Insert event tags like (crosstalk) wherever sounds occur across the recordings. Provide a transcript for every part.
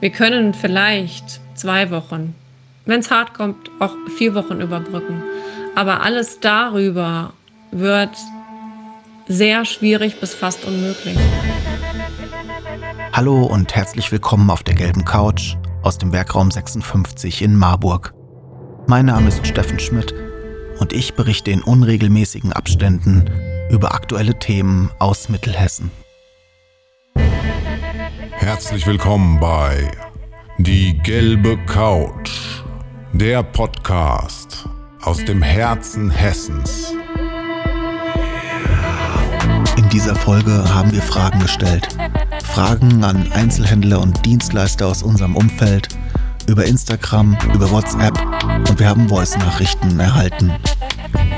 Wir können vielleicht zwei Wochen, wenn es hart kommt, auch vier Wochen überbrücken. Aber alles darüber wird sehr schwierig bis fast unmöglich. Hallo und herzlich willkommen auf der gelben Couch aus dem Werkraum 56 in Marburg. Mein Name ist Steffen Schmidt und ich berichte in unregelmäßigen Abständen über aktuelle Themen aus Mittelhessen. Herzlich willkommen bei Die gelbe Couch, der Podcast aus dem Herzen Hessens. In dieser Folge haben wir Fragen gestellt. Fragen an Einzelhändler und Dienstleister aus unserem Umfeld, über Instagram, über WhatsApp und wir haben Voice-Nachrichten erhalten.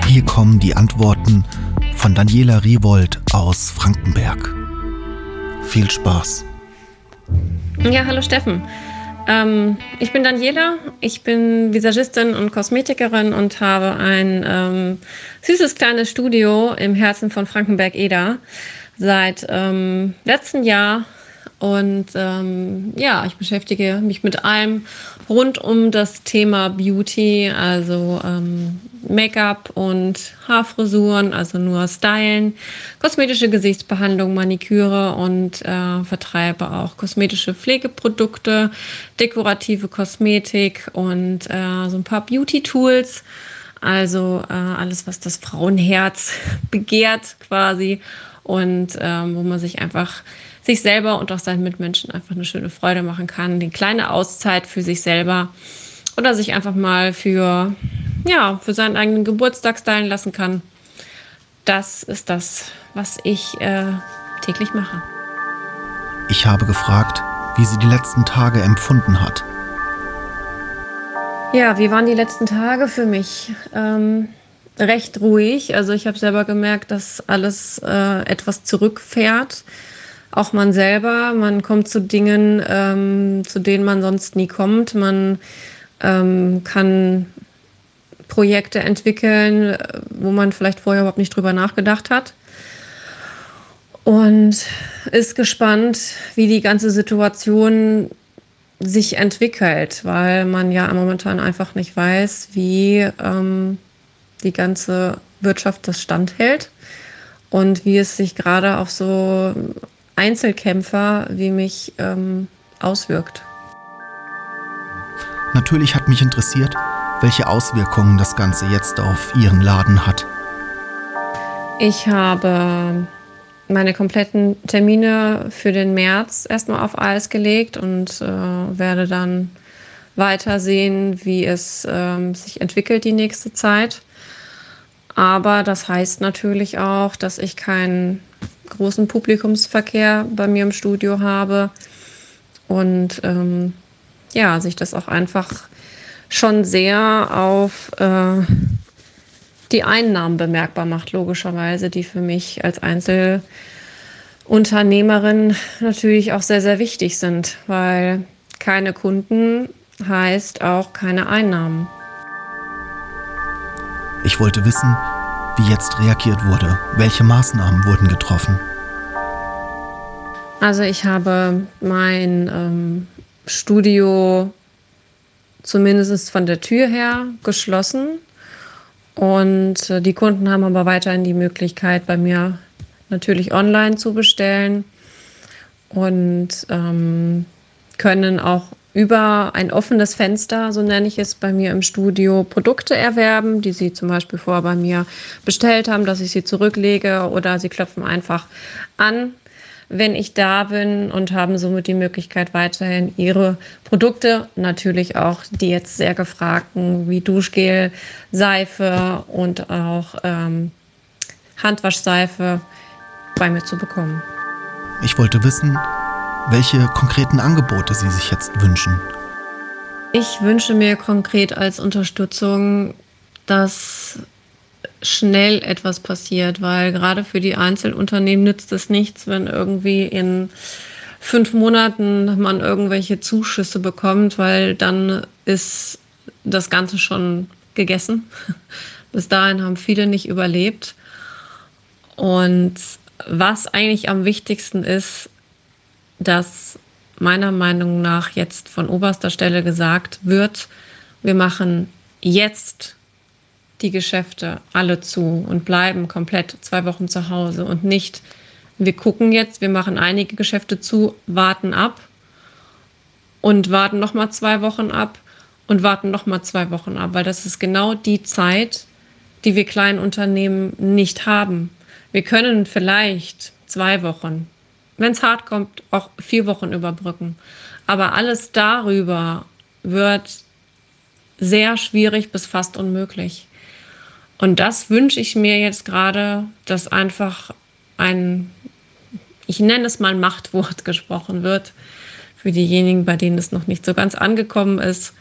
Hier kommen die Antworten von Daniela Riewold aus Frankenberg. Viel Spaß! Ja, hallo Steffen. Ähm, ich bin Daniela, ich bin Visagistin und Kosmetikerin und habe ein ähm, süßes kleines Studio im Herzen von Frankenberg-Eder seit ähm, letztem Jahr. Und ähm, ja, ich beschäftige mich mit allem rund um das Thema Beauty, also ähm, Make-up und Haarfrisuren, also nur Stylen, kosmetische Gesichtsbehandlung, Maniküre und äh, vertreibe auch kosmetische Pflegeprodukte, dekorative Kosmetik und äh, so ein paar Beauty-Tools. Also äh, alles, was das Frauenherz (laughs) begehrt quasi und ähm, wo man sich einfach sich selber und auch seinen Mitmenschen einfach eine schöne Freude machen kann, eine kleine Auszeit für sich selber oder sich einfach mal für, ja, für seinen eigenen Geburtstag stylen lassen kann. Das ist das, was ich äh, täglich mache. Ich habe gefragt, wie sie die letzten Tage empfunden hat. Ja, wie waren die letzten Tage für mich? Ähm, recht ruhig. Also ich habe selber gemerkt, dass alles äh, etwas zurückfährt. Auch man selber, man kommt zu Dingen, ähm, zu denen man sonst nie kommt. Man ähm, kann Projekte entwickeln, wo man vielleicht vorher überhaupt nicht drüber nachgedacht hat. Und ist gespannt, wie die ganze Situation sich entwickelt, weil man ja momentan einfach nicht weiß, wie ähm, die ganze Wirtschaft das standhält und wie es sich gerade auf so Einzelkämpfer wie mich ähm, auswirkt. Natürlich hat mich interessiert, welche Auswirkungen das Ganze jetzt auf Ihren Laden hat. Ich habe meine kompletten Termine für den März erstmal auf Eis gelegt und äh, werde dann weiter sehen, wie es äh, sich entwickelt die nächste Zeit. Aber das heißt natürlich auch, dass ich keinen großen Publikumsverkehr bei mir im Studio habe und ähm, ja, sich das auch einfach schon sehr auf äh, die Einnahmen bemerkbar macht, logischerweise, die für mich als Einzelunternehmerin natürlich auch sehr, sehr wichtig sind, weil keine Kunden heißt auch keine Einnahmen. Ich wollte wissen, wie jetzt reagiert wurde. Welche Maßnahmen wurden getroffen? Also ich habe mein ähm, Studio zumindest von der Tür her geschlossen. Und äh, die Kunden haben aber weiterhin die Möglichkeit, bei mir natürlich online zu bestellen und ähm, können auch über ein offenes Fenster, so nenne ich es bei mir im Studio, Produkte erwerben, die sie zum Beispiel vorher bei mir bestellt haben, dass ich sie zurücklege oder sie klopfen einfach an wenn ich da bin und haben somit die Möglichkeit, weiterhin ihre Produkte, natürlich auch die jetzt sehr gefragten wie Duschgel, Seife und auch ähm, Handwaschseife bei mir zu bekommen. Ich wollte wissen, welche konkreten Angebote Sie sich jetzt wünschen. Ich wünsche mir konkret als Unterstützung, dass schnell etwas passiert, weil gerade für die Einzelunternehmen nützt es nichts, wenn irgendwie in fünf Monaten man irgendwelche Zuschüsse bekommt, weil dann ist das Ganze schon gegessen. (laughs) Bis dahin haben viele nicht überlebt. Und was eigentlich am wichtigsten ist, dass meiner Meinung nach jetzt von oberster Stelle gesagt wird, wir machen jetzt die Geschäfte alle zu und bleiben komplett zwei Wochen zu Hause und nicht, wir gucken jetzt, wir machen einige Geschäfte zu, warten ab und warten noch mal zwei Wochen ab und warten noch mal zwei Wochen ab, weil das ist genau die Zeit, die wir kleinen Unternehmen nicht haben. Wir können vielleicht zwei Wochen, wenn es hart kommt, auch vier Wochen überbrücken. Aber alles darüber wird sehr schwierig bis fast unmöglich. Und das wünsche ich mir jetzt gerade, dass einfach ein, ich nenne es mal Machtwort (laughs) gesprochen wird, für diejenigen, bei denen es noch nicht so ganz angekommen ist.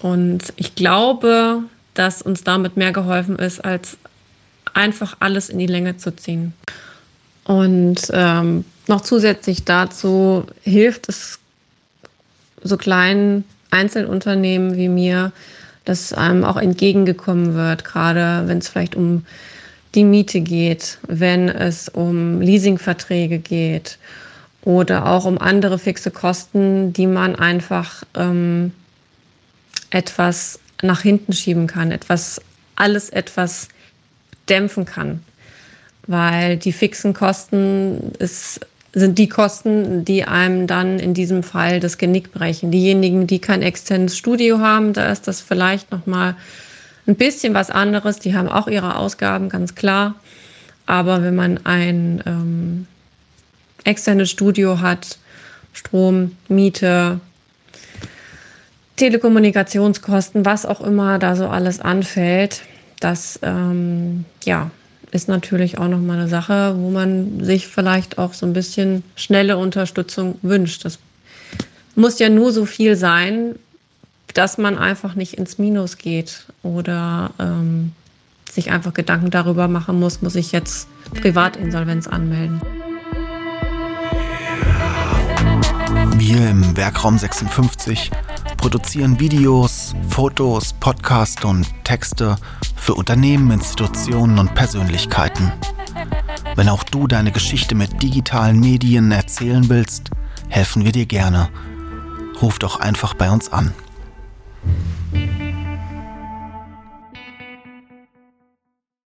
Und ich glaube, dass uns damit mehr geholfen ist, als einfach alles in die Länge zu ziehen. Und ähm, noch zusätzlich dazu hilft es so kleinen Einzelunternehmen wie mir, dass einem auch entgegengekommen wird, gerade wenn es vielleicht um die Miete geht, wenn es um Leasingverträge geht oder auch um andere fixe Kosten, die man einfach ähm, etwas nach hinten schieben kann, etwas, alles etwas dämpfen kann. Weil die fixen Kosten ist sind die Kosten, die einem dann in diesem Fall das Genick brechen. Diejenigen, die kein externes Studio haben, da ist das vielleicht noch mal ein bisschen was anderes. Die haben auch ihre Ausgaben, ganz klar. Aber wenn man ein ähm, externes Studio hat, Strom, Miete, Telekommunikationskosten, was auch immer da so alles anfällt, das ähm, ja, ist natürlich auch nochmal eine Sache, wo man sich vielleicht auch so ein bisschen schnelle Unterstützung wünscht. Das muss ja nur so viel sein, dass man einfach nicht ins Minus geht oder ähm, sich einfach Gedanken darüber machen muss, muss ich jetzt Privatinsolvenz anmelden. Wir im Werkraum 56 produzieren Videos, Fotos, Podcasts und Texte für Unternehmen, Institutionen und Persönlichkeiten. Wenn auch du deine Geschichte mit digitalen Medien erzählen willst, helfen wir dir gerne. Ruf doch einfach bei uns an.